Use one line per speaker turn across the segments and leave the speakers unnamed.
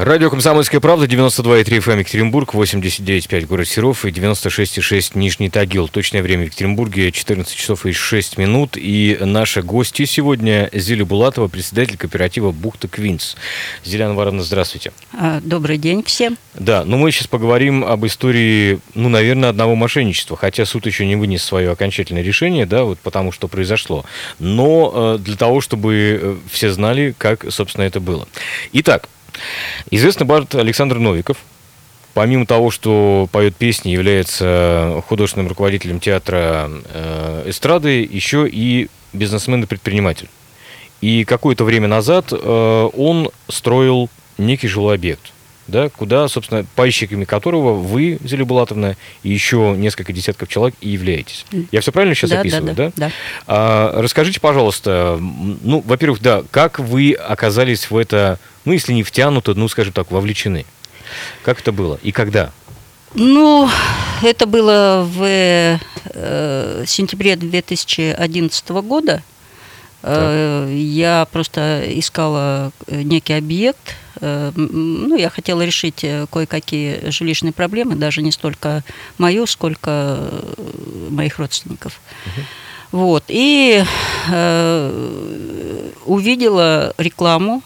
Радио «Комсомольская правда», 92,3 FM Екатеринбург, 89,5 город Серов и 96,6 Нижний Тагил. Точное время в Екатеринбурге 14 часов и 6 минут. И наши гости сегодня Зиля Булатова, председатель кооператива «Бухта Квинс». Зиля Анваровна, здравствуйте.
А, Добрый день всем.
Да, ну мы сейчас поговорим об истории, ну, наверное, одного мошенничества, хотя суд еще не вынес свое окончательное решение, да, вот потому что произошло. Но э, для того, чтобы э, все знали, как, собственно, это было. Итак, Известный бард Александр Новиков, помимо того, что поет песни, является художественным руководителем театра э, эстрады, еще и бизнесмен и предприниматель. И какое-то время назад э, он строил некий жилой объект, да, куда, собственно, пайщиками которого вы, Зеля Булатовна, и еще несколько десятков человек и являетесь. Я все правильно сейчас
Да, да,
описываю, да?
да, да.
А, расскажите, пожалуйста, ну, во-первых, да, как вы оказались в это, ну, если не втянуты, ну, скажем так, вовлечены? Как это было и когда?
Ну, это было в э, сентябре 2011 года. Э, Я просто искала э, некий объект. Э, Ну, я хотела решить э, кое-какие жилищные проблемы, даже не столько мою, сколько э, моих родственников. Вот. И э, увидела рекламу,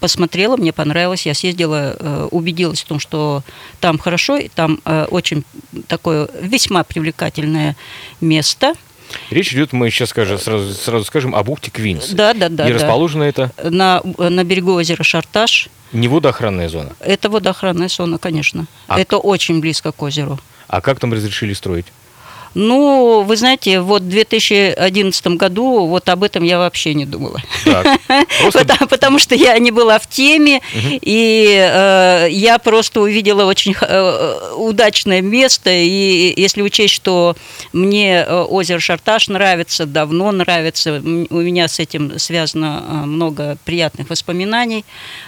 посмотрела, мне понравилось, я съездила, убедилась в том, что там хорошо, и там очень такое весьма привлекательное место.
Речь идет, мы сейчас скажем, сразу, сразу скажем, о бухте Квинс.
Да, да, да.
и
да.
расположено это
На, на берегу озера Шарташ.
не водоохранная зона.
Это водоохранная зона, конечно.
А
Это очень близко к озеру.
А как там разрешили строить?
Ну, вы знаете, вот в 2011 году вот об этом я вообще не думала.
Так, просто
Потому, потому что я не была в теме, и э, я просто увидела очень э, удачное место. И если учесть, что мне э, озеро Шарташ нравится, давно нравится, у меня с этим связано э, много приятных воспоминаний.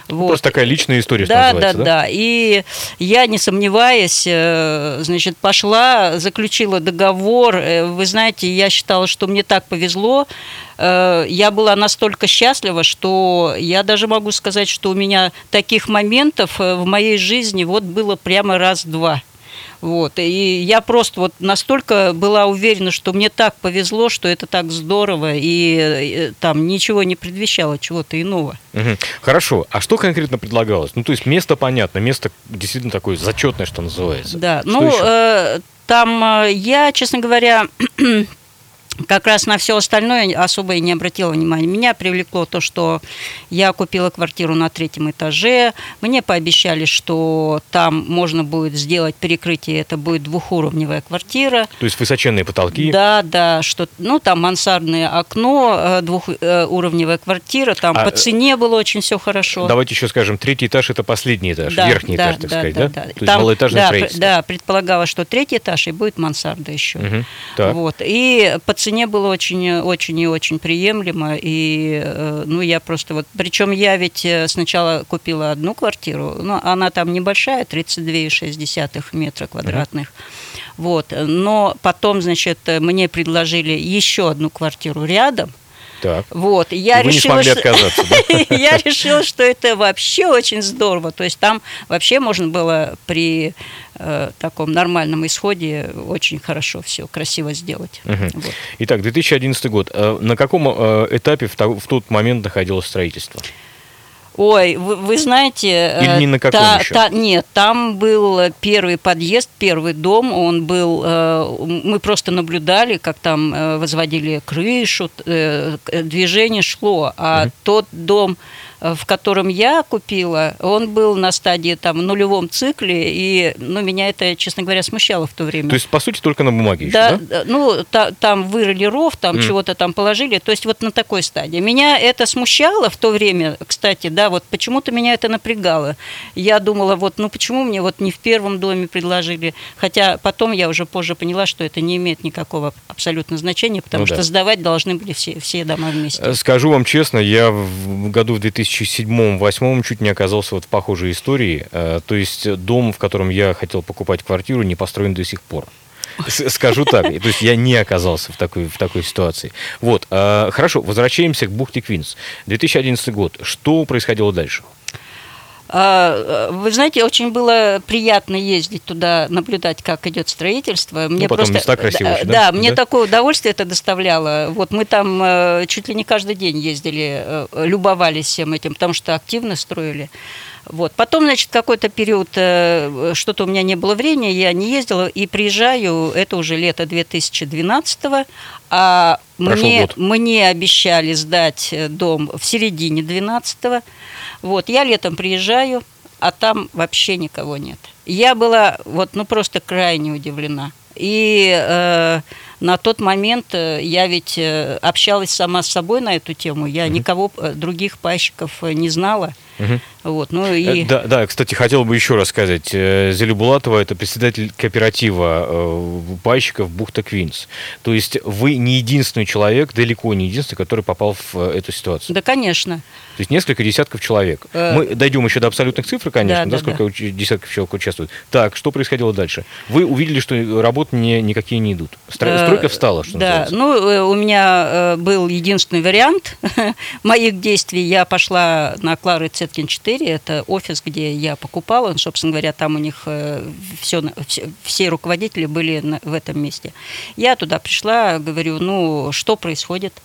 Вот.
просто такая личная история,
Да, да,
называется,
да, И я, не сомневаясь, э, значит, пошла, заключила договор. Э, Вы знаете, я считала, что мне так повезло. Э, Я была настолько счастлива, что я даже могу сказать, что у меня таких моментов э, в моей жизни вот было прямо раз-два. Вот. И я просто вот настолько была уверена, что мне так повезло, что это так здорово, и там ничего не предвещало чего-то иного.
Мгм. Хорошо. А что конкретно предлагалось? Ну, то есть место понятно, место действительно такое зачетное, что называется.
Да,
Что
ну,
еще?
э, там э, я, честно говоря, как раз на все остальное особо и не обратила внимания. Меня привлекло то, что я купила квартиру на третьем этаже. Мне пообещали, что там можно будет сделать перекрытие, это будет двухуровневая квартира.
То есть высоченные потолки.
Да, да, что, ну, там мансардное окно, э, двухуровневая квартира, там
А,
по
э,
цене было очень все хорошо.
Давайте еще скажем, третий этаж это последний этаж,
Да,
верхний
да,
этаж, так
да,
сказать,
да,
да?
да.
То есть
Там,
малоэтажное
да,
строительство.
Да, предполагалось, что третий этаж и будет мансарда еще.
Мгм. Так.
Вот. И по цене было очень, очень и очень приемлемо. И, э, ну, я просто вот... Причем я ведь э, сначала купила одну квартиру, но она там небольшая, 32,6 метра квадратных. Вот. Но потом, значит, э, мне предложили еще одну квартиру рядом.
Так.
Вот, я
И вы не
решила,
смогли
что...
отказаться,
я решила, что это вообще очень здорово. То есть там вообще можно было при э, таком нормальном исходе очень хорошо все, красиво сделать.
Мгм.
Вот.
Итак, 2011 год. Э, На каком э, этапе в тот момент находилось строительство?
Ой, вы, вы знаете... э,
Или не на каком
та-
еще?
та- нет, там был первый подъезд, первый дом, он был... э, мы просто наблюдали, как там э, возводили крышу, э, движение шло, а
Мгм.
тот дом э, в котором я купила, он был на стадии там нулевом цикле, и ну, меня это, честно говоря, смущало в то время.
То есть, по сути, только на бумаге еще,
Да,
да?
да, ну, та- там вырыли ров, там
Мгм.
чего-то там положили, то есть вот на такой стадии. Меня это смущало в то время, кстати, да, вот почему-то меня это напрягало. Я думала, вот, ну почему мне вот не в первом доме предложили, хотя потом я уже позже поняла, что это не имеет никакого абсолютно значения, потому
Ну да.
что сдавать должны были все, все дома вместе.
Э, Скажу вам честно, я в году в 2007-2008 чуть не оказался вот в похожей истории. Э, То есть дом, в котором я хотел покупать квартиру, не построен до сих пор. Скажу так. То есть я не оказался в такой, в такой ситуации. Вот. э, Хорошо, возвращаемся к бухте Квинс. 2011 год. Что происходило дальше?
А, э, Вы знаете, очень было приятно ездить туда, наблюдать, как идет строительство. Мне
Ну, потом места красивые очень, да?
да, мне
Да?
такое удовольствие это доставляло. Вот мы там э, чуть ли не каждый день ездили, э, любовались всем этим, потому что активно строили. Вот. Потом, значит, какой-то период, что-то у меня не было времени, я не ездила, и приезжаю, это уже лето 2012 а
Прошел
мне,
год.
мне обещали сдать дом в середине 12 Вот, я летом приезжаю, а там вообще никого нет. Я была вот, ну, просто крайне удивлена. И э, на тот момент э, я ведь э, общалась сама с собой на эту тему. Я никого э, других пайщиков не знала.
Мгм.
Вот, ну и...
Э, Да, да, кстати, хотел бы еще раз сказать. э, Зелю Булатова – это председатель кооператива э, пайщиков «Бухта Квинс». То есть вы не единственный человек, далеко не единственный, который попал в э, эту ситуацию.
Да, конечно.
То есть несколько десятков человек.
Э,
Мы дойдем еще до абсолютных цифр, конечно,
Да,
да,
да,
сколько
да.
десятков человек участвует. Так, что происходило дальше? Вы увидели, что работы не, никакие не идут. Стро-
Э,
Стройка встала, что
Да,
называется.
ну, э, у меня э, был единственный вариант моих действий. Я пошла на Клары Цеткин 4, это офис, где я покупала. Собственно говоря, там у них все, все руководители были в этом месте. Я туда пришла, говорю, ну, что происходит?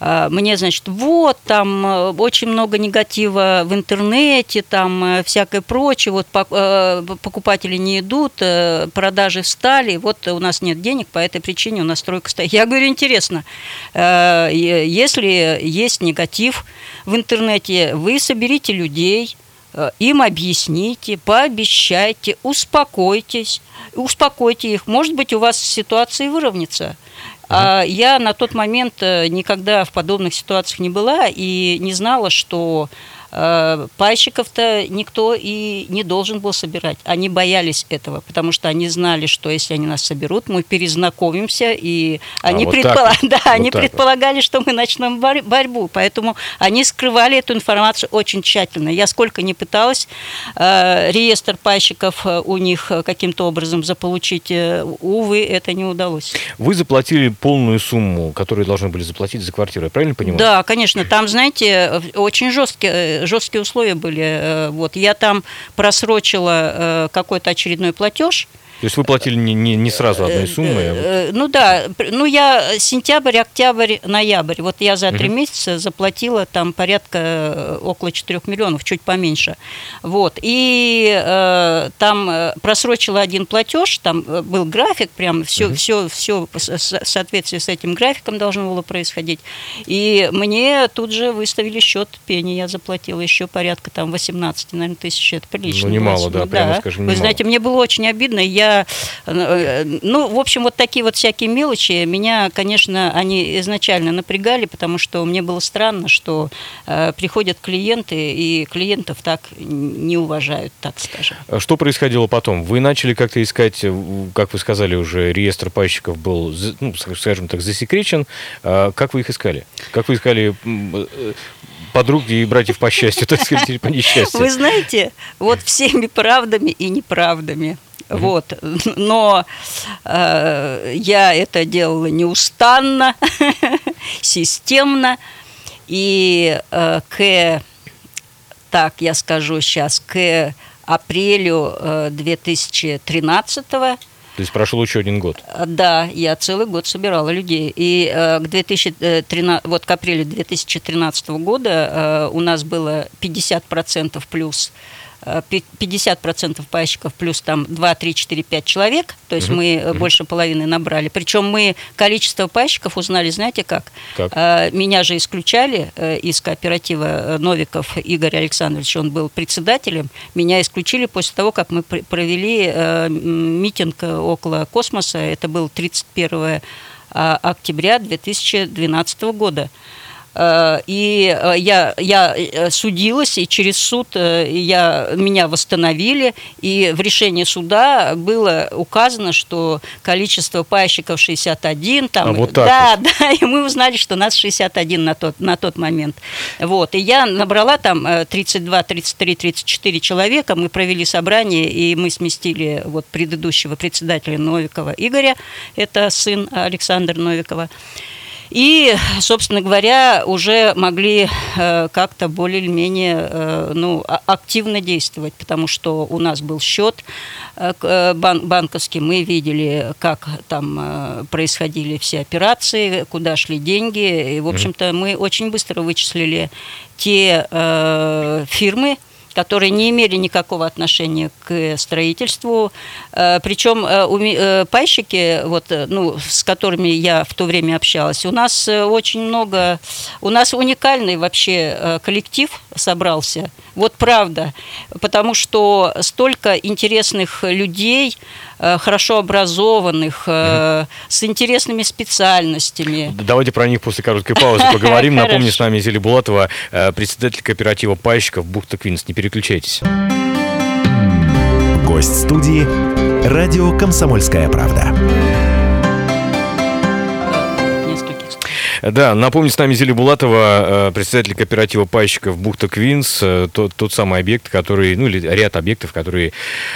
А, Мне, значит, вот, там э, очень много негатива в интернете, там э, всякое прочее, вот пок- э, покупатели не идут, э, продажи встали, вот у нас нет денег, по этой причине у нас стройка стоит. Я говорю, интересно, э, если есть негатив в интернете, вы соберите людей, э, им объясните, пообещайте, успокойтесь, успокойте их. Может быть, у вас ситуация выровняется. А я на тот момент э, никогда в подобных ситуациях не была и не знала, что пайщиков-то никто и не должен был собирать. Они боялись этого, потому что они знали, что если они нас соберут, мы перезнакомимся, и
А,
они,
вот
предпола-
вот.
да,
Вот
они
так вот.
предполагали, что мы начнем борь- борьбу. Поэтому они скрывали эту информацию очень тщательно. Я сколько не пыталась э, реестр пайщиков э, у них э, каким-то образом заполучить, э, увы, это не удалось.
Вы заплатили полную сумму, которую должны были заплатить за квартиру, я правильно понимаю?
Да, конечно. Там, знаете, э, очень жесткие, э, жесткие условия были. Э, Вот я там просрочила э, какой-то очередной платеж.
То есть вы платили не, не, не сразу одной
Э,
суммой, а вот-
э, Ну да, ну я сентябрь, октябрь, ноябрь. Вот я за три
Мгм.
месяца заплатила там порядка э, около 4 миллионов, чуть поменьше. Вот. И э, там э, просрочила один платеж, там э, был график, прям все, все, все в соответствии с этим графиком должно было происходить. И мне тут же выставили счет пени, я заплатила еще порядка там 18, наверное, тысяч. Это прилично.
Ну, немало,
было.
да, прямо скажем,
Вы
немало.
знаете, мне было очень обидно. Я, э, ну, в общем, вот такие вот всякие мелочи меня, конечно, они изначально напрягали, потому что мне было странно, что э, приходят клиенты, и клиентов так не уважают, так скажем.
А Что происходило потом? Вы начали как-то искать, э, как вы сказали уже, реестр пайщиков был, ну, скажем так, засекречен. А Как вы их искали? Как вы искали э, подруг и братьев по счастью, так сказать, или по несчастью?
Вы знаете, вот всеми правдами и неправдами. Вот. Но э, я это делала неустанно, системно. И э, к, так я скажу сейчас, к апрелю э, 2013
То есть прошел еще один год.
Э, Да, я целый год собирала людей. И э, к 2013, вот к апрелю 2013 года э, у нас было 50% плюс 50% пайщиков плюс там 2, 3, 4, 5 человек, то есть мы э, больше половины набрали. Причем мы количество пайщиков узнали, знаете как?
Как?
Э, Меня же исключали э, из кооператива э, Новиков Игорь Александрович, он был председателем. Меня исключили после того, как мы пр- провели э, митинг э, около космоса. Это был 31 а, октября 2012 года. Э, И э, я, я э, судилась, и через суд я, меня восстановили, и в решении суда было указано, что количество пайщиков 61. Там,
А вот так
да, да, и мы узнали, что нас 61 на тот, на тот момент. Вот, и я набрала там э, 32, 33, 34 человека, мы провели собрание, и мы сместили вот предыдущего председателя Новикова Игоря, это сын Александра Новикова. И, собственно говоря, уже могли э, как-то более или менее э, ну, а- активно действовать, потому что у нас был счет э, банковский, мы видели, как там происходили все операции, куда шли деньги. И, в общем-то, мы очень быстро вычислили те фирмы, которые не имели никакого отношения к строительству. Э, Причем э, э, пайщики, вот, э, ну, с которыми я в то время общалась, у нас э, очень много, у нас уникальный вообще э, коллектив собрался. Вот правда, потому что столько интересных людей, э, хорошо образованных, э, с интересными специальностями.
Давайте про них после короткой паузы поговорим. Напомню, с нами Зели Булатова, э, председатель кооператива пайщиков Бухта Квинс. Не переключайтесь.
Гость студии «Радио Комсомольская правда».
Да, напомню, с нами Зели Булатова, э, председатель кооператива пайщиков Бухта Квинс, э, тот, тот самый объект, который, ну или ряд объектов, которые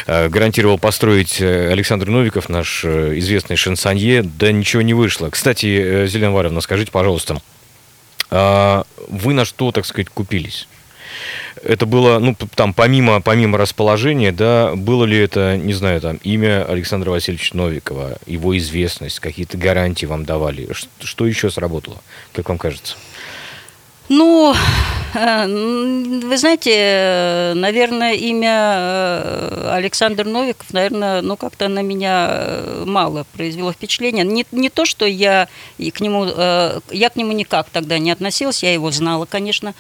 э, гарантировал построить э, Александр Новиков, наш э, известный шансонье, да ничего не вышло. Кстати, э, Зелена Варовна, скажите, пожалуйста, а вы на что, так сказать, купились? Это было, ну, там, помимо, помимо расположения, да, было ли это, не знаю, там, имя Александра Васильевича Новикова, его известность, какие-то гарантии вам давали? Что еще сработало, как вам кажется?
Ну, э, вы знаете, наверное, имя э, Александр Новиков, наверное, ну как-то на меня э, мало произвело впечатление. Не, не то, что я и к нему, я к нему никак тогда не относилась, я его знала, конечно.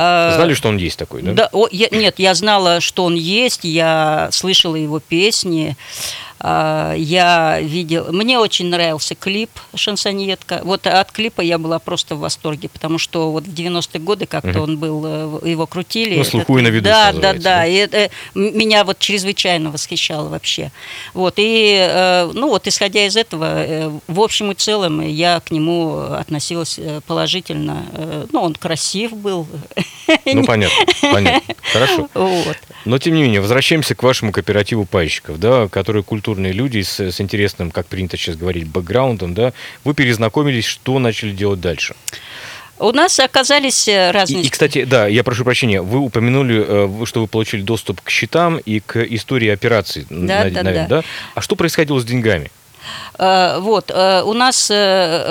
Э,
Знали, что он есть такой, да?
да, о, я- нет, я знала, что он есть, я слышала его песни, а, я видел... Мне очень нравился клип «Шансоньетка». Вот от клипа я была просто в восторге, потому что вот в 90-е годы как-то
Мгм.
он был, э, его крутили.
На слуху и на виду,
Да, да, да.
да?
И это меня вот чрезвычайно восхищало вообще. Вот, и, э, ну вот, исходя из этого, э, в общем и целом я к нему относилась положительно. Ну, он красив был.
Ну, понятно, понятно. Хорошо.
Вот.
Но, тем не менее, возвращаемся к вашему кооперативу пайщиков, да, которые культурные люди с, с интересным, как принято сейчас говорить, бэкграундом, да. Вы перезнакомились, что начали делать дальше?
У нас оказались э,
И,
разные...
и, кстати, да, я прошу прощения, вы упомянули, э, что вы получили доступ к счетам и к истории операций,
Да,
на-
да,
наверное,
да.
да? А что происходило с деньгами?
Э, Вот, у нас,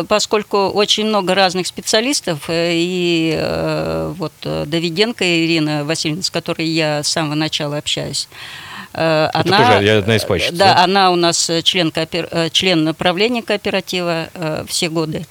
поскольку очень много разных специалистов, и вот Давиденко Ирина Васильевна, с которой я с самого начала общаюсь, э,
Это тоже одна из пайщиц,
Да,
да?
она у нас э, член, коопер- э, член направления кооператива э, все годы.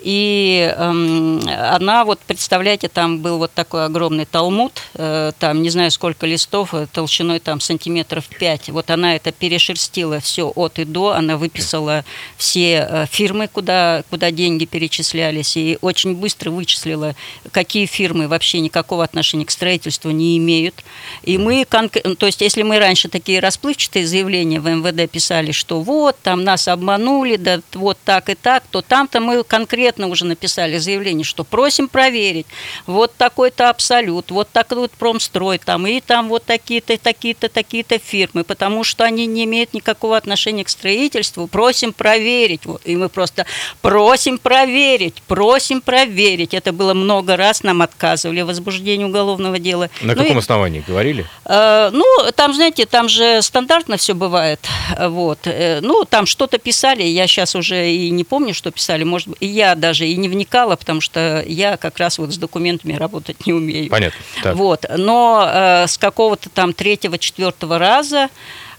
И эм, она, вот представляете, там был вот такой огромный талмуд, э, там не знаю сколько листов, э, толщиной там сантиметров 5. Вот она это перешерстила все от и до, она выписала все э, фирмы, куда, куда деньги перечислялись, и очень быстро вычислила, какие фирмы вообще никакого отношения к строительству не имеют. И мы, то есть если мы раньше такие расплывчатые заявления в МВД писали, что вот, там нас обманули, да вот так и так, то там-то мы конкретно уже написали заявление, что просим проверить, вот такой-то абсолют, вот такой вот промстрой, там, и там вот такие-то, такие-то, такие-то фирмы, потому что они не имеют никакого отношения к строительству, просим проверить. Вот, и мы просто просим проверить, просим проверить. Это было много раз, нам отказывали в возбуждении уголовного дела.
На
Ну и-
каком основании говорили?
Э, Ну, там, знаете, там же стандартно все бывает. Вот. Э, Ну, там что-то писали, я сейчас уже и не помню, что писали. Может быть, и я даже и не вникала, потому что я как раз вот с документами работать не умею.
Понятно. Так.
Вот. Но э, с какого-то там третьего-четвертого раза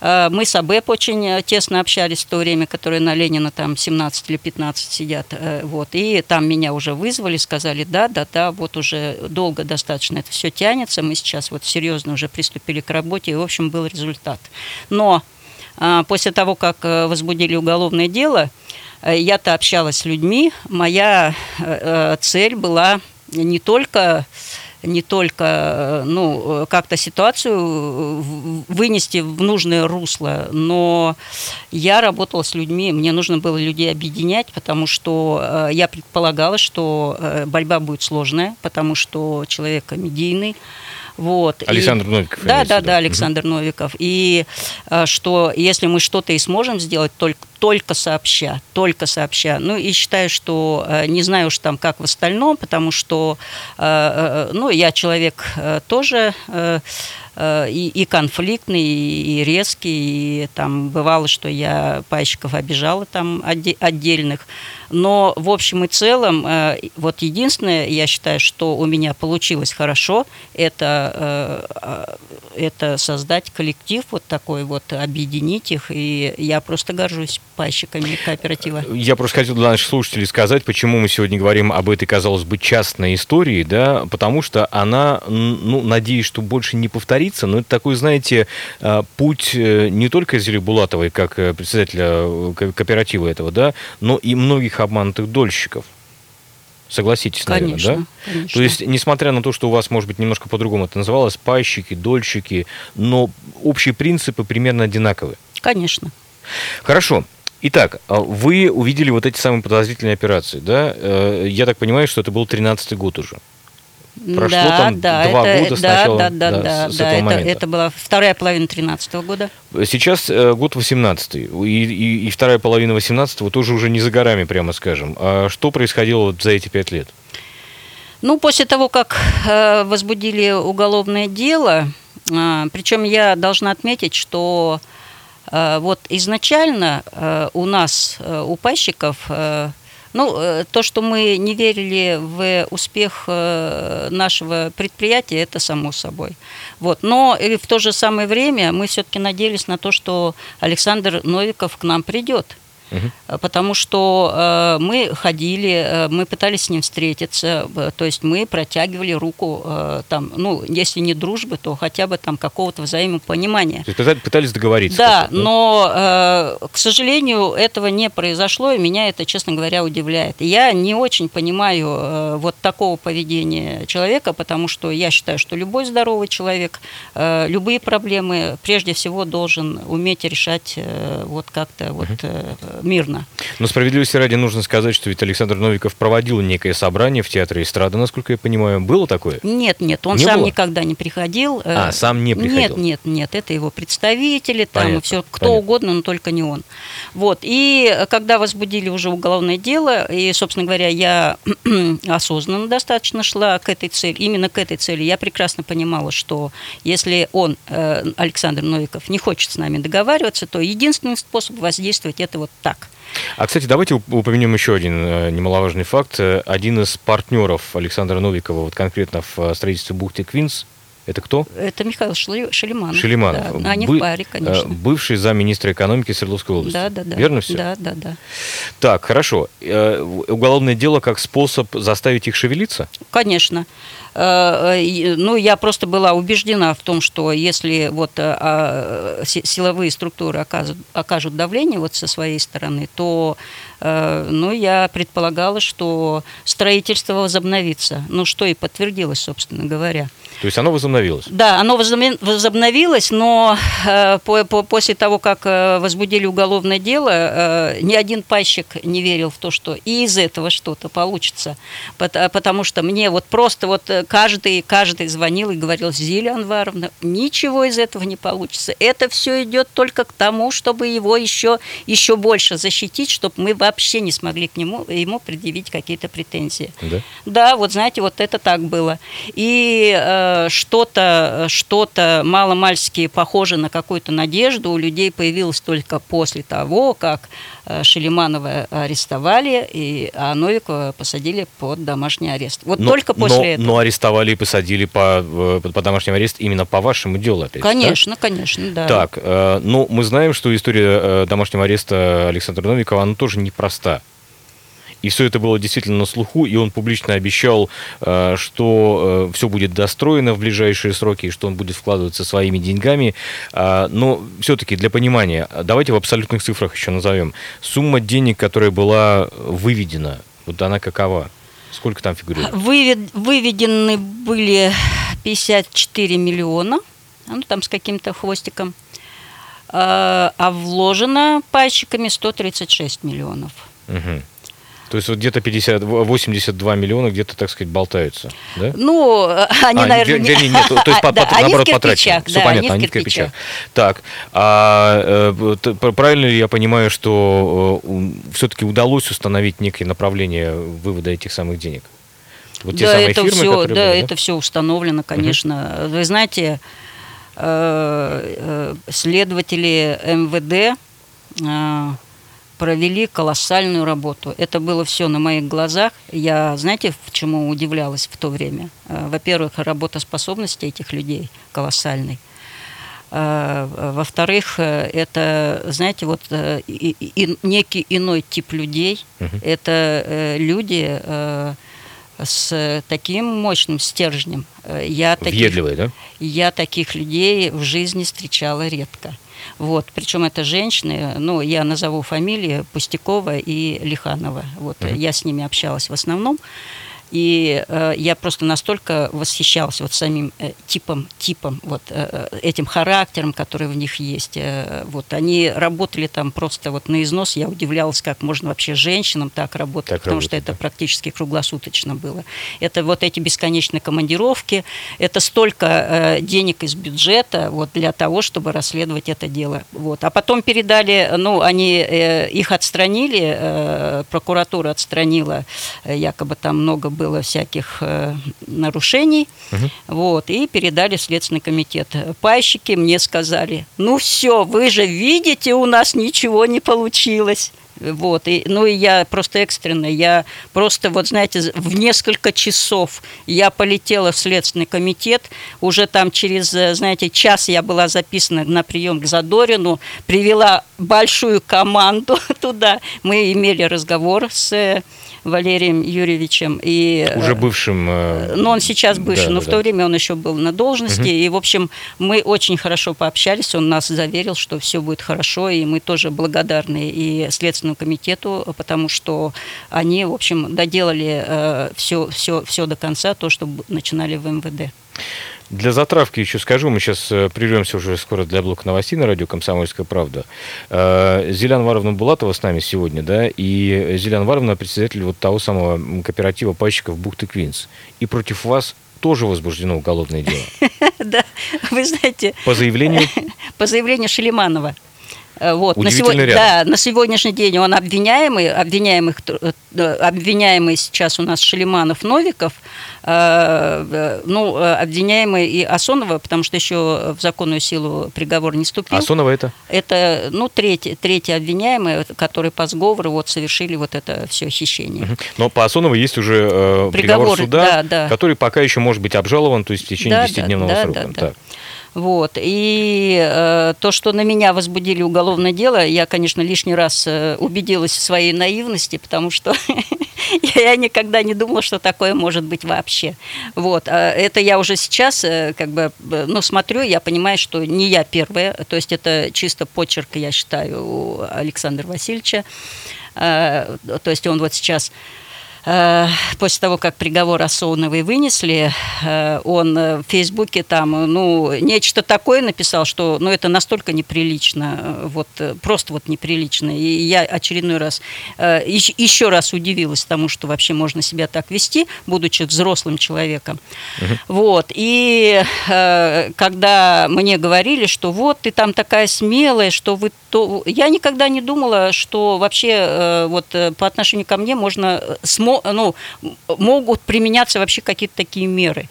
э, мы с АБЭП очень э, тесно общались в то время, которые на Ленина там 17 или 15 сидят. э, Вот. И там меня уже вызвали, сказали, да, да, да, вот уже долго достаточно это все тянется. Мы сейчас вот серьезно уже приступили к работе, и, в общем, был результат. Но а, после того, как э, возбудили уголовное дело, э, я-то общалась с людьми. Моя э, э, цель была не только не только э, ну, э, как-то ситуацию э, вынести в нужное русло, но я работала с людьми, мне нужно было людей объединять, потому что э, я предполагала, что э, борьба будет сложная, потому что человек медийный. Вот. И-
Александр Новиков
Да, да, да, Александр Новиков. И э, что если мы что-то и сможем сделать, только, только сообща, только сообща. Ну и считаю, что э, не знаю уж там как в остальном, потому что, э, э, ну, я человек тоже и, и конфликтный, и, резкий, и там бывало, что я пайщиков обижала там отде- отдельных. Но в общем и целом, вот единственное, я считаю, что у меня получилось хорошо, это, это создать коллектив вот такой вот, объединить их, и я просто горжусь пайщиками кооператива.
Я просто хотел для наших слушателей сказать, почему мы сегодня говорим об этой, казалось бы, частной истории, да, потому что она, ну, надеюсь, что больше не повторится, но это такой, знаете, э, путь э, не только Зели Булатовой, как э, председателя э, ко- кооператива этого, да, но и многих обманутых дольщиков. Согласитесь, наверное,
Конечно,
да?
конечно.
То есть, несмотря на то, что у вас, может быть, немножко по-другому это называлось, пайщики, дольщики, но общие принципы примерно одинаковые.
Конечно.
Хорошо. Итак, а вы увидели вот эти самые подозрительные операции, да? Э, Я так понимаю, что это был 13-й год уже. Прошло
да,
там
да,
два
это,
года с
да,
начала,
да, да,
да,
да,
с
да,
этого
это,
момента.
это была вторая половина 13 года.
Сейчас э, год 18-й, и, и- и вторая половина 18-го тоже уже не за горами, прямо скажем. А что происходило вот за эти пять лет?
Ну, после того, как э, возбудили уголовное дело, причем я должна отметить, что э, вот изначально э, у нас, э, у пайщиков, э, ну, э, то, что мы не верили в успех э, нашего предприятия, это само собой. Вот. Но и в то же самое время мы все-таки надеялись на то, что Александр Новиков к нам придет. Э, Потому что э, мы ходили, э, мы пытались с ним встретиться, то есть мы протягивали руку, там, ну, если не дружбы, то хотя бы там какого-то взаимопонимания.
То есть пытались- договориться.
Да,
как-то,
но, к сожалению, этого не произошло, и меня это, честно говоря, удивляет. Я не очень понимаю вот такого поведения человека, потому что я считаю, что любой здоровый человек любые проблемы прежде всего должен уметь решать вот как-то вот э, мирно.
Но справедливости ради нужно сказать, что ведь Александр Новиков проводил некое собрание в Театре эстрады, насколько я понимаю. Было такое?
Нет, нет, он
Не
сам
было?
никогда не приходил. Э,
А, сам не приходил.
Нет, нет, нет, это его представители, там
Понятно,
все, кто
понятно.
угодно, но только не он. Вот, и когда возбудили уже уголовное дело, и, собственно говоря, я осознанно достаточно шла к этой цели, именно к этой цели, я прекрасно понимала, что если он, э, Александр Новиков, не хочет с нами договариваться, то единственный способ воздействовать это вот так.
А, кстати, давайте уп- упомянем еще один э, немаловажный факт. Э, Один из партнеров Александра Новикова, вот конкретно в э, строительстве бухты Квинс, это кто?
Это Михаил Шли- Шелиманов.
Шелиманов.
Да, они
Бы-
в паре,
э,
конечно.
Бывший замминистра экономики Свердловской области.
Да, да, да.
Верно все?
Да, да, да.
Так, хорошо. Э, Уголовное дело как способ заставить их шевелиться?
Конечно. Э, Ну, я просто была убеждена в том, что если вот а, си- силовые структуры окажут давление вот со своей стороны, то, э, ну, я предполагала, что строительство возобновится. Ну, что и подтвердилось, собственно говоря.
То есть оно возобновилось?
Да, оно возобновилось, но э, по- по- после того, как э, возбудили уголовное дело, ни один пайщик не верил в то, что и из этого что-то получится. Пот- Потому что мне вот просто вот каждый, каждый звонил и говорил, Зиля Анваровна, ничего из этого не получится. Это все идет только к тому, чтобы его еще, еще больше защитить, чтобы мы вообще не смогли к нему, ему предъявить какие-то претензии.
Да?
Да, вот знаете, вот это так было. И э, что-то, что-то маломальски похоже на какую-то надежду у людей появилось только после того, как э, Шелиманова арестовали, и, а Новикова посадили под домашний арест. Вот
Но-
только после
но,
этого.
Но арестовали и посадили по, э, под домашний арест именно по вашему делу опять. да?
Конечно, конечно, да.
Так, э, ну, мы знаем, что история э, домашнего ареста Александра Новикова, она тоже непроста. И все это было действительно на слуху, и он публично обещал, э, что все будет достроено в ближайшие сроки, и что он будет вкладываться своими деньгами. А, Но все-таки для понимания, давайте в абсолютных цифрах еще назовем. Сумма денег, которая была выведена, вот она какова? Сколько там фигурирует?
Вывед- выведены были 54 миллиона, ну там с каким-то хвостиком, а а вложено пайщиками 136 миллионов.
Мгм. То есть вот где-то 50, 82 миллиона где-то, так сказать, болтаются, да?
Ну, э, они,
А,
наверное...
вер- вернее, нет, то есть, по-
Да,
по- наоборот,
кирпичах,
потрачено. Все
да,
понятно,
они в
кирпичах. Так, а э, правильно ли я понимаю, что все-таки удалось установить некое направление вывода этих самых денег? Вот те
да,
самые
это
фирмы,
все,
которые
да,
были,
это все установлено, конечно. Вы знаете, э, э, следователи МВД э, провели колоссальную работу. Это было все на моих глазах. Я, знаете, в чему удивлялась в то время? Э, Во-первых, работоспособность этих людей колоссальной. Э, Во-вторых, э, это, знаете, вот э, и- и- некий иной тип людей. Это э, люди э, с таким мощным стержнем. Э, Я таких,
Въедливые, да?
я таких людей в жизни встречала редко. Вот, причем это женщины, ну, я назову фамилии Пустякова и Лиханова. Вот, э, я с ними общалась в основном. И э, я просто настолько восхищалась вот самим э, типом, типом, вот э, э, этим характером, который в них есть. Э, вот они работали там просто вот на износ. Я удивлялась, как можно вообще женщинам так работать,
Так
потому что
работать,
это
да.
практически круглосуточно было. Это вот эти бесконечные командировки, это столько э, денег из бюджета вот для того, чтобы расследовать это дело. Вот. А потом передали, ну, они э, их отстранили, э, прокуратура отстранила, э, якобы там много было всяких э, нарушений, вот, и передали в Следственный комитет. Пайщики мне сказали, ну все, вы же видите, у нас ничего не получилось. Вот, и, ну и я просто экстренно, я просто, вот знаете, в несколько часов я полетела в Следственный комитет, уже там через, э, знаете, час я была записана на прием к Задорину, привела большую команду туда, мы имели разговор с э, Валерием Юрьевичем. И, э,
Уже бывшим... э,
но он сейчас бывший,
да,
но
да,
в то
да.
время он еще был на должности. И, в общем, мы очень хорошо пообщались. Он нас заверил, что все будет хорошо. И мы тоже благодарны и Следственному комитету, потому что они, в общем, доделали все, все, все до конца, то, что начинали в МВД.
Для затравки еще скажу, мы сейчас э, прервемся уже скоро для блока новостей на радио «Комсомольская правда». Э, Зеляна Варовна Булатова с нами сегодня, да, и Зеляна Варовна председатель вот того самого кооператива пайщиков «Бухты Квинс». И против вас тоже возбуждено уголовное дело.
Да, вы знаете,
По заявлению
по заявлению Шелиманова. Э, Вот, на, сегодня,
рядом.
да, на сегодняшний день он обвиняемый, обвиняемых, э, обвиняемый сейчас у нас Шелиманов Новиков, э, ну, обвиняемый и Асонова, потому что еще в законную силу приговор не вступил.
Асонова это?
Это, ну, третий, третий обвиняемый, который по сговору вот совершили вот это все хищение.
Но по Асоновой есть уже э, приговор
Приговор,
суда,
да, да.
который пока еще может быть обжалован, то есть в течение
Да,
10-дневного
да, да,
срока.
да, да.
Так.
Вот. И э, то, что на меня возбудили уголовное дело, я, конечно, лишний раз э, убедилась в своей наивности, потому что я никогда не думала, что такое может быть вообще. Вот. А это я уже сейчас, э, как бы, э, ну, смотрю, я понимаю, что не я первая, то есть это чисто почерк, я считаю, у Александра Васильевича. То есть он вот сейчас после того, как приговор Асоновой вынесли, э, он э, в Фейсбуке там, ну, нечто такое написал, что, ну, это настолько неприлично, вот, просто вот неприлично. И я очередной раз, еще раз удивилась тому, что вообще можно себя так вести, будучи взрослым человеком. Угу. Вот, и когда мне говорили, что вот, ты там такая смелая, что вы то... Я никогда не думала, что вообще вот по отношению ко мне можно ну, могут применяться вообще какие-то такие меры.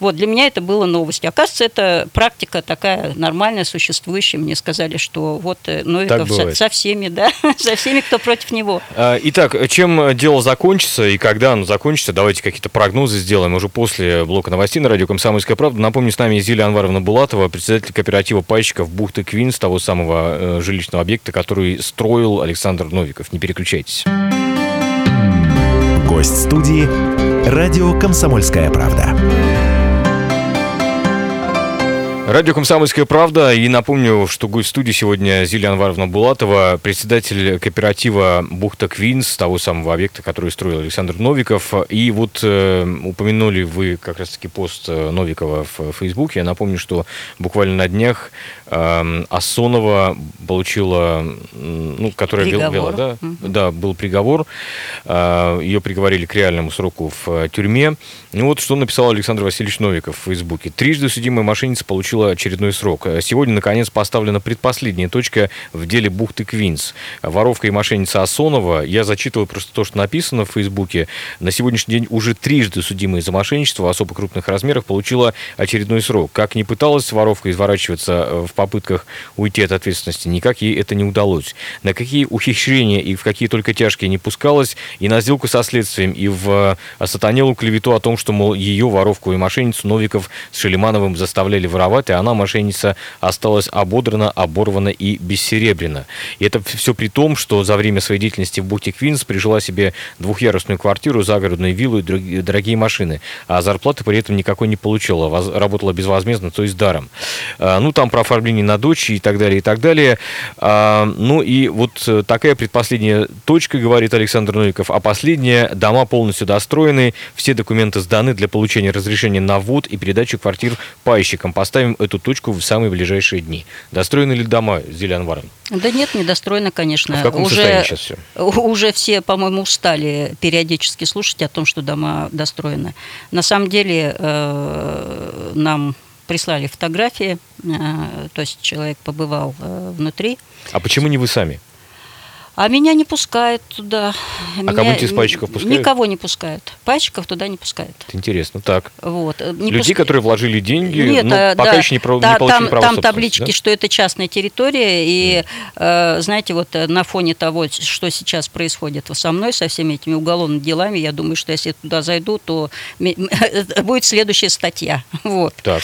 Вот, для меня это было новость. Оказывается, это практика такая нормальная, существующая. Мне сказали, что вот э, Новиков со, со всеми, да, со всеми, кто против него.
А, итак, чем дело закончится и когда оно закончится, давайте какие-то прогнозы сделаем уже после блока новостей на радио «Комсомольская правда». Напомню, с нами Зилия Анваровна Булатова, председатель кооператива пайщиков «Бухты Квинс», того самого э, жилищного объекта, который строил Александр Новиков. Не переключайтесь.
Гость студии «Радио Комсомольская правда».
Радио «Комсомольская правда». И напомню, что гость студии сегодня Зилия Анваровна Булатова, председатель кооператива «Бухта Квинс», того самого объекта, который строил Александр Новиков. И вот э, упомянули вы как раз-таки пост э, Новикова в Фейсбуке. Я напомню, что буквально на днях э, Асонова получила, ну, которая
приговор.
вела, да, угу. да, был приговор. Э, ее приговорили к реальному сроку в тюрьме. И вот что написал Александр Васильевич Новиков в Фейсбуке. Трижды судимая мошенница получила получила очередной срок. Сегодня, наконец, поставлена предпоследняя точка в деле бухты Квинс. Воровка и мошенница Асонова, я зачитываю просто то, что написано в Фейсбуке, на сегодняшний день уже трижды судимая за мошенничество в особо крупных размерах получила очередной срок. Как ни пыталась воровка изворачиваться э, в попытках уйти от ответственности, никак ей это не удалось. На какие ухищрения и в какие только тяжкие не пускалась, и на сделку со следствием, и в осатанелую клевету о том, что, мол, ее воровку и мошенницу Новиков с Шелемановым заставляли воровать, виноват, и она, мошенница, осталась ободрана, оборвана и бессеребрена. И это все при том, что за время своей деятельности в Бухте Квинс прижила себе двухъярусную квартиру, загородную виллу и дорогие машины, а зарплаты при этом никакой не получила, работала безвозмездно, то есть даром. А, ну, там про оформление на дочь и так далее, и так далее. А, ну, и вот такая предпоследняя точка, говорит Александр Новиков, а последняя, дома полностью достроены, все документы сданы для получения разрешения на ввод и передачу квартир пайщикам. Поставим поставим эту точку в самые ближайшие дни. Достроены ли дома, Зилия Анваровна?
Да нет, не достроено, конечно.
А в каком
уже,
сейчас все?
Уже все, по-моему, устали периодически слушать о том, что дома достроены. На самом деле э, нам прислали фотографии, э, то есть человек побывал э, внутри.
А почему не вы сами?
А меня не пускают туда.
А
меня...
кого-нибудь из пальчиков пускают?
Никого не пускают. Пальчиков туда не пускают.
Интересно, так.
Вот.
Не Людей, пуск... которые вложили деньги,
Нет,
но
а,
пока
да,
еще не, про...
та,
не получили
там,
право
Там таблички,
да?
что это частная территория, и, э, знаете, вот э, на фоне того, что сейчас происходит со мной, со всеми этими уголовными делами, я думаю, что если туда зайду, то будет следующая статья. Вот.
Так.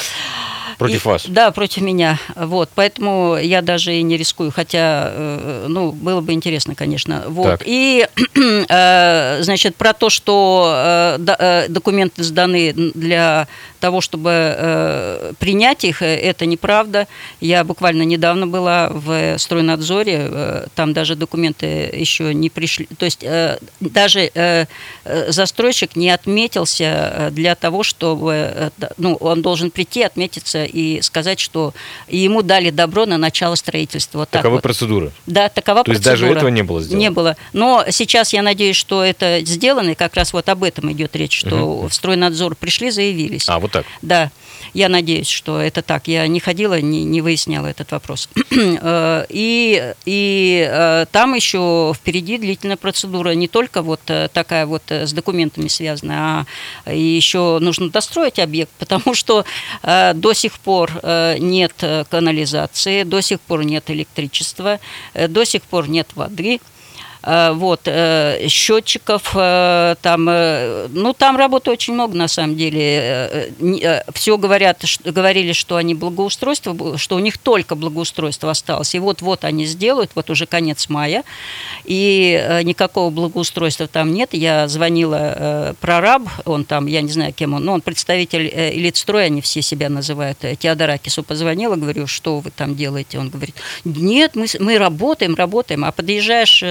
Против и, вас?
Да, против меня. Вот, поэтому я даже и не рискую, хотя, э, ну, было бы интересно, конечно. Вот. Так. И, э, значит, про то, что э, документы сданы для того, чтобы э, принять их, э, это неправда. Я буквально недавно была в стройнадзоре, э, там даже документы еще не пришли. То есть э, даже э, э застройщик не отметился э, для того, чтобы э, ну, он должен прийти, отметиться и сказать, что ему дали добро на начало строительства. Вот
такова
вот.
процедура?
Да, такова
То
процедура.
есть даже этого не было сделано?
Не было. Но сейчас я надеюсь, что это сделано, и как раз вот об этом идет речь, что угу. в стройнадзор пришли, заявились.
А, вот так?
Да. Я надеюсь, что это так. Я не ходила, не, не выясняла этот вопрос. Э, и и э, там еще впереди длительная процедура. Не только вот э, такая вот с документами связана, а еще нужно достроить объект, потому что до сих пор нет канализации, до сих пор нет электричества, до сих пор нет воды. Э, вот, э, счетчиков, э, там, ну, там работы очень много, на самом деле. Все говорят, говорили, что они благоустройство, что у них только благоустройство осталось. И вот-вот они сделают, вот уже конец мая, и никакого благоустройства там нет. Я звонила прораб, он там, я не знаю, кем он, но он представитель элитстроя, они все себя называют. Теодоракису позвонила, говорю, что вы там делаете? Он говорит, нет, мы, мы работаем, работаем, а подъезжаешь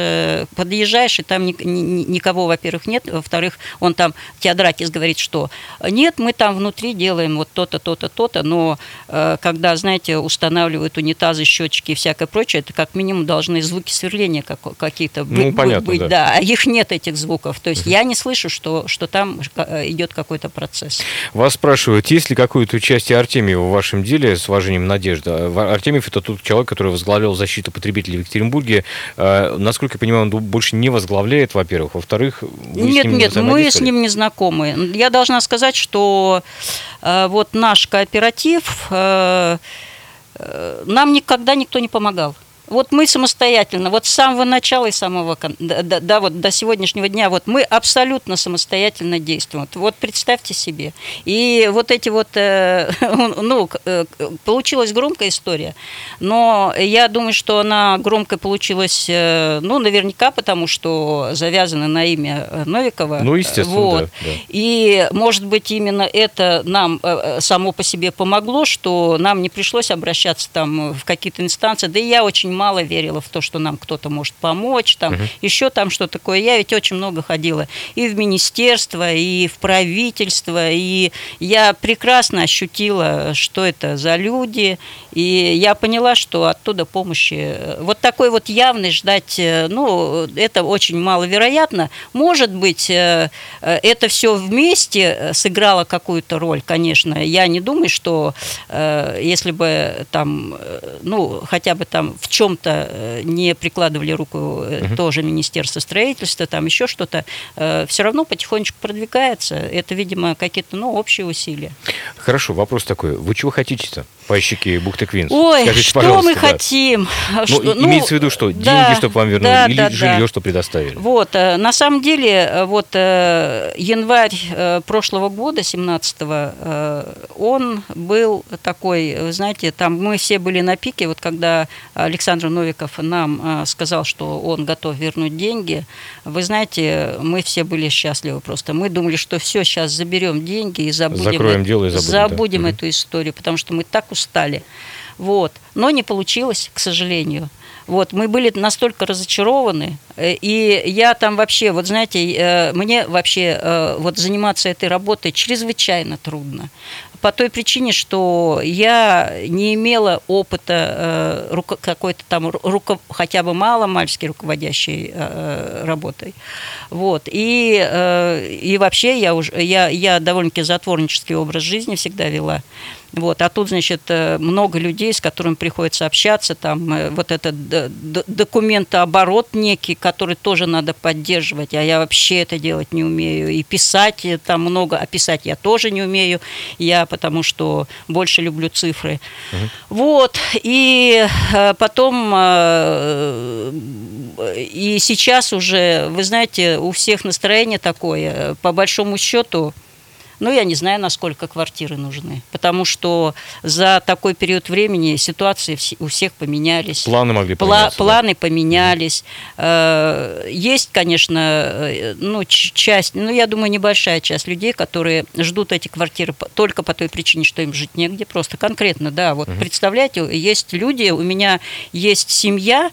подъезжаешь, и там ни, ни, никого, во-первых, нет, во-вторых, он там, Теодракис говорит, что нет, мы там внутри делаем вот то-то, то-то, то-то, но э, когда, знаете, устанавливают унитазы, счетчики и всякое прочее, это как минимум должны звуки сверления как, какие-то
ну,
быть,
понятно,
быть,
да.
да, а их нет этих звуков, то есть я не слышу, что, что там э, идет какой-то процесс.
Вас спрашивают, есть ли какое-то участие Артемьева в вашем деле с уважением Надежда? Артемьев это тот человек, который возглавлял защиту потребителей в Екатеринбурге. Э, насколько я понимаю, он больше не возглавляет, во-первых. Во-вторых, вы
нет,
с ним не
нет, мы с ним не знакомы. Я должна сказать, что э, вот наш кооператив э, э, нам никогда никто не помогал. Вот мы самостоятельно, вот с самого начала и самого да, да, да, вот до сегодняшнего дня, вот мы абсолютно самостоятельно действуем. Вот, вот представьте себе. И вот эти вот, э, ну, э, получилась громкая история, но я думаю, что она громкая получилась, э, ну, наверняка, потому что завязана на имя э, Новикова.
Ну, естественно,
Вот.
да, да.
И, может быть, именно это нам э, э, само по себе помогло, что нам не пришлось обращаться там в какие-то инстанции. Да и я очень мало верила в то, что нам кто-то может помочь, там еще там что такое. Я ведь очень много ходила и в министерство, и в правительство, и я прекрасно ощутила, что это за люди, и я поняла, что оттуда помощи э, вот такой вот явной ждать, э, ну, это очень маловероятно. Может быть, э, это все вместе сыграло какую-то роль, конечно. Я не думаю, что если бы там, ну, хотя бы там в чем-то э, не прикладывали руку э, тоже Министерство строительства, там еще что-то, все равно потихонечку продвигается. Это, видимо, какие-то, ну, общие усилия.
Хорошо, вопрос такой. Вы чего хотите-то? Пайщики бухты Квинс?
Ой,
Скажите,
что мы
да.
хотим?
Ну,
Что-
и- имеется в виду что? Деньги,
да,
чтобы вам вернули?
да,
или
да,
жилье,
да.
что предоставили?
Вот, э, на самом деле, э, вот э, январь прошлого года, 17-го, э, он был такой, вы знаете, там мы все были на пике, вот когда Александр Новиков нам сказал, что он готов вернуть деньги, вы знаете, мы все были счастливы просто. Мы думали, что все, сейчас заберем деньги и забудем,
Закроем
э-
дело и забудем, да.
забудем
Мгм.
эту историю, потому что мы так устали. Вот. Но не получилось, к сожалению. Вот, мы были настолько разочарованы, э, и я там вообще, вот знаете, э, мне вообще э, вот заниматься этой работой чрезвычайно трудно. По той причине, что я не имела опыта какой-то там ру- руко- хотя бы мало-мальски руководящей работой. Вот. И, и вообще я, уже, я, я довольно-таки затворнический образ жизни всегда вела. Вот. А тут, значит, э, много людей, с которыми приходится общаться, там э, вот этот документооборот некий, который тоже надо поддерживать, а я вообще это делать не умею. И писать э, там много, а писать я тоже не умею, я потому что больше люблю цифры. Вот. И потом, и сейчас уже, вы знаете, у всех настроение такое, по большому счету, ну, я не знаю, насколько квартиры нужны, потому что за такой период времени ситуации у всех поменялись.
Планы могли
Пла-
поменяться, да.
планы поменялись. Э, Есть, конечно, э, ну, часть, ну, я думаю, небольшая часть людей, которые ждут эти квартиры только по той причине, что им жить негде, просто конкретно, да. Вот представляете, есть люди, у меня есть семья,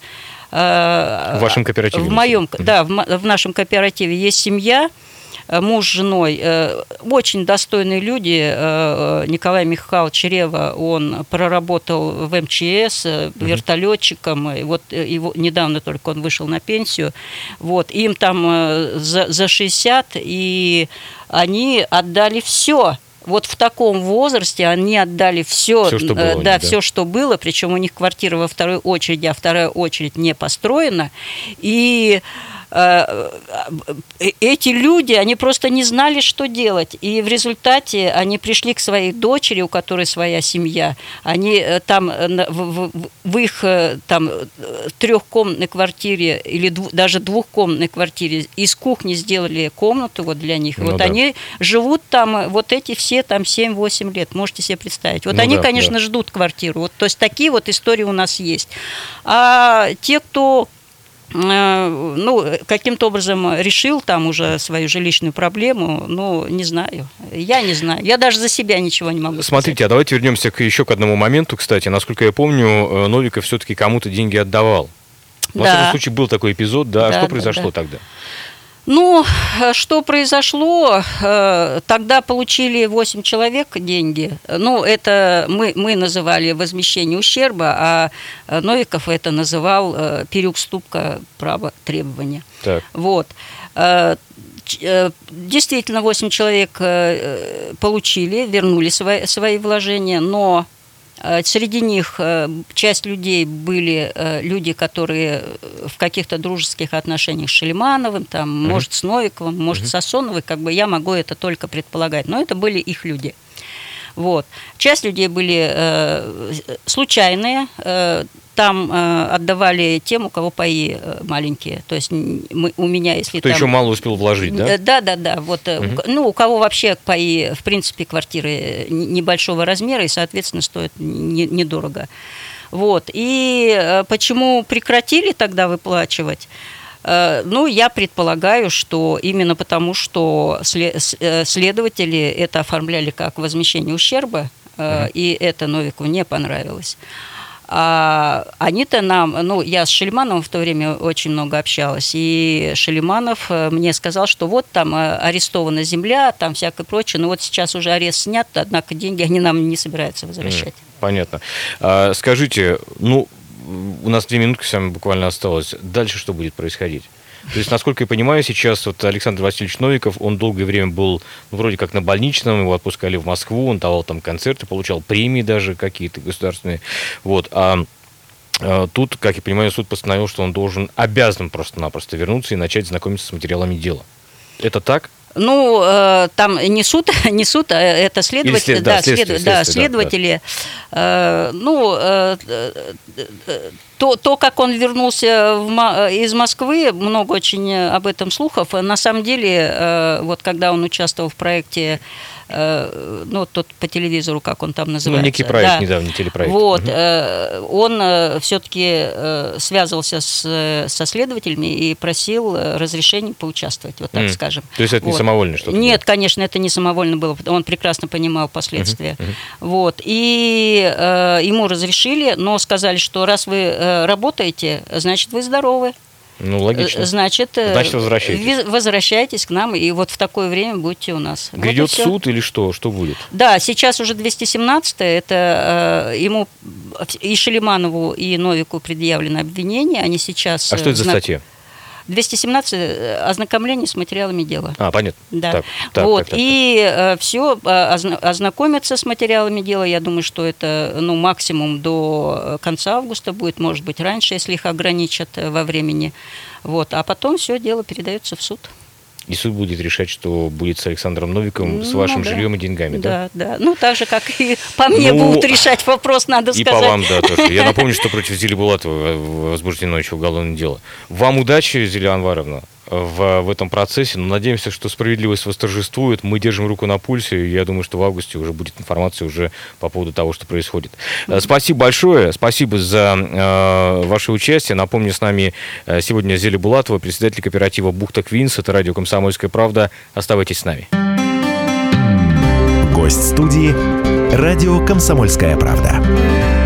э,
В вашем кооперативе,
В моем, да, в, в нашем кооперативе есть семья, муж с женой, э, очень достойные люди. э, Николай Михайлович Рева, он проработал в МЧС э, вертолетчиком, и вот э, его, недавно только он вышел на пенсию. Вот, им там э, за, за 60, и они отдали все. Вот в таком возрасте они отдали все,
Всё, что было у них,
да,
да.
все, что было, причем у них квартира во второй очереди, а вторая очередь не построена. И э, э, эти люди, они просто не знали, что делать. И в результате они пришли к своей дочери, у которой своя семья. Они э, там э, в, в- в их э, там э, трехкомнатной квартире или дву- даже двухкомнатной квартире из кухни сделали комнату вот для них.
Ну
вот
да.
они живут там, э, вот эти все там 7-8 лет, можете себе представить. Вот
Ну
они,
да,
конечно,
да.
ждут квартиру. Вот, то есть такие вот истории у нас есть. А те, кто э, ну, каким-то образом решил там уже свою жилищную проблему, ну, не знаю. Я не знаю. Я даже за себя ничего не могу сказать.
Смотрите, а давайте вернемся к, еще к одному моменту, кстати. Насколько я помню, э, Новиков все-таки кому-то деньги отдавал. Во
Да.
всяком случае, был такой эпизод, да. А
Да,
что
да,
произошло
да.
тогда?
Ну, э, что произошло? Э, Тогда получили 8 человек деньги. Ну, это мы, мы называли возмещение ущерба, а э, Новиков это называл переуступка права требования.
Так.
Вот. Действительно, 8 человек получили, вернули свои, свои вложения, но среди них э, часть людей были э, люди, которые э, в каких-то дружеских отношениях с Шелимановым, там, может, с Новиковым, может, с Асоновой, как бы я могу это только предполагать, но это были их люди. Вот. Часть людей были э, случайные, э, там э, отдавали тем, у кого паи э, маленькие. То есть мы, у меня, если
Кто
там...
еще мало успел вложить, да?
Э, Да, да, да. Вот, у ко- ну, у кого вообще паи, в принципе, квартиры небольшого размера и, соответственно, стоят не- недорого. Вот. И почему прекратили тогда выплачивать? Э, Ну, я предполагаю, что именно потому, что э, следователи это оформляли как возмещение ущерба, э, и это Новику не понравилось. А они-то нам, ну, я с Шельмановым в то время очень много общалась, и Шелиманов э, мне сказал, что вот там арестована земля, там всякое прочее, но вот сейчас уже арест снят, однако деньги они нам не собираются возвращать.
Понятно. А, скажите, ну, у нас две минутки с вами буквально осталось. Дальше что будет происходить? То есть, насколько я понимаю, сейчас вот Александр Васильевич Новиков, он долгое время был ну, вроде как на больничном, его отпускали в Москву, он давал там концерты, получал премии даже какие-то государственные. Вот. А а, Тут, как я понимаю, суд постановил, что он должен, обязан просто-напросто вернуться и начать знакомиться с материалами дела. Это так?
Ну, э, там не суд, не суд, а это следователи,
след- да,
да, след- да,
следствие, да,
следователи. Э, ну, э, э, э, то, то, как он вернулся в э, из Москвы, много очень э, об этом слухов. На самом деле, э, вот когда он участвовал в проекте, ну, тот по телевизору, как он там
Ну,
называется.
некий проект,
да.
недавний телепроект.
Вот, э, он все-таки связывался с, со следователями и просил разрешения поучаствовать, вот так
М.
скажем.
То есть это не
Вот.
самовольно что-то?
Нет,
было?
конечно, это не самовольно было, он прекрасно понимал последствия. Вот. И э, ему разрешили, но сказали, что раз вы работаете, значит, вы здоровы.
Ну, логично.
Э, Значит, э,
Значит, возвращайтесь.
ви- возвращайтесь к нам, и вот в такое время будьте у нас. Вот
Грядет
всё.
суд или что? Что будет?
Да, сейчас уже 217 это э, ему и Шелиманову, и Новику предъявлено обвинение. Они сейчас...
А что это за
э, знак-
статья?
217 э, ознакомление с материалами дела.
А, понятно.
Да.
Так, так,
вот.
так, так,
и все, ознакомиться с материалами дела, я думаю, что это ну, максимум до э, конца августа будет, может быть, раньше, если их ограничат э, во времени. Вот. А потом все дело передается в суд.
И суд будет решать, что будет с Александром Новиковым, с
Ну,
вашим
да.
жильем и деньгами, да?
Да, да. Ну, так же, как и по мне
Ну,
будут решать вопрос, надо
И
сказать.
по вам, да, тоже. Я напомню, что против Зили Булатова возбуждено еще уголовное дело. Вам удачи, Зилия Анваровна, в, в этом процессе. Но надеемся, что справедливость восторжествует. Мы держим руку на пульсе. и Я думаю, что в августе уже будет информация уже по поводу того, что происходит. Э, Спасибо большое. Спасибо за э, ваше участие. Напомню, с нами э, сегодня Зиля Булатова, председатель кооператива «Бухта Квинс». Это радио «Комсомольская правда». Оставайтесь с нами.
Гость студии «Радио Комсомольская правда».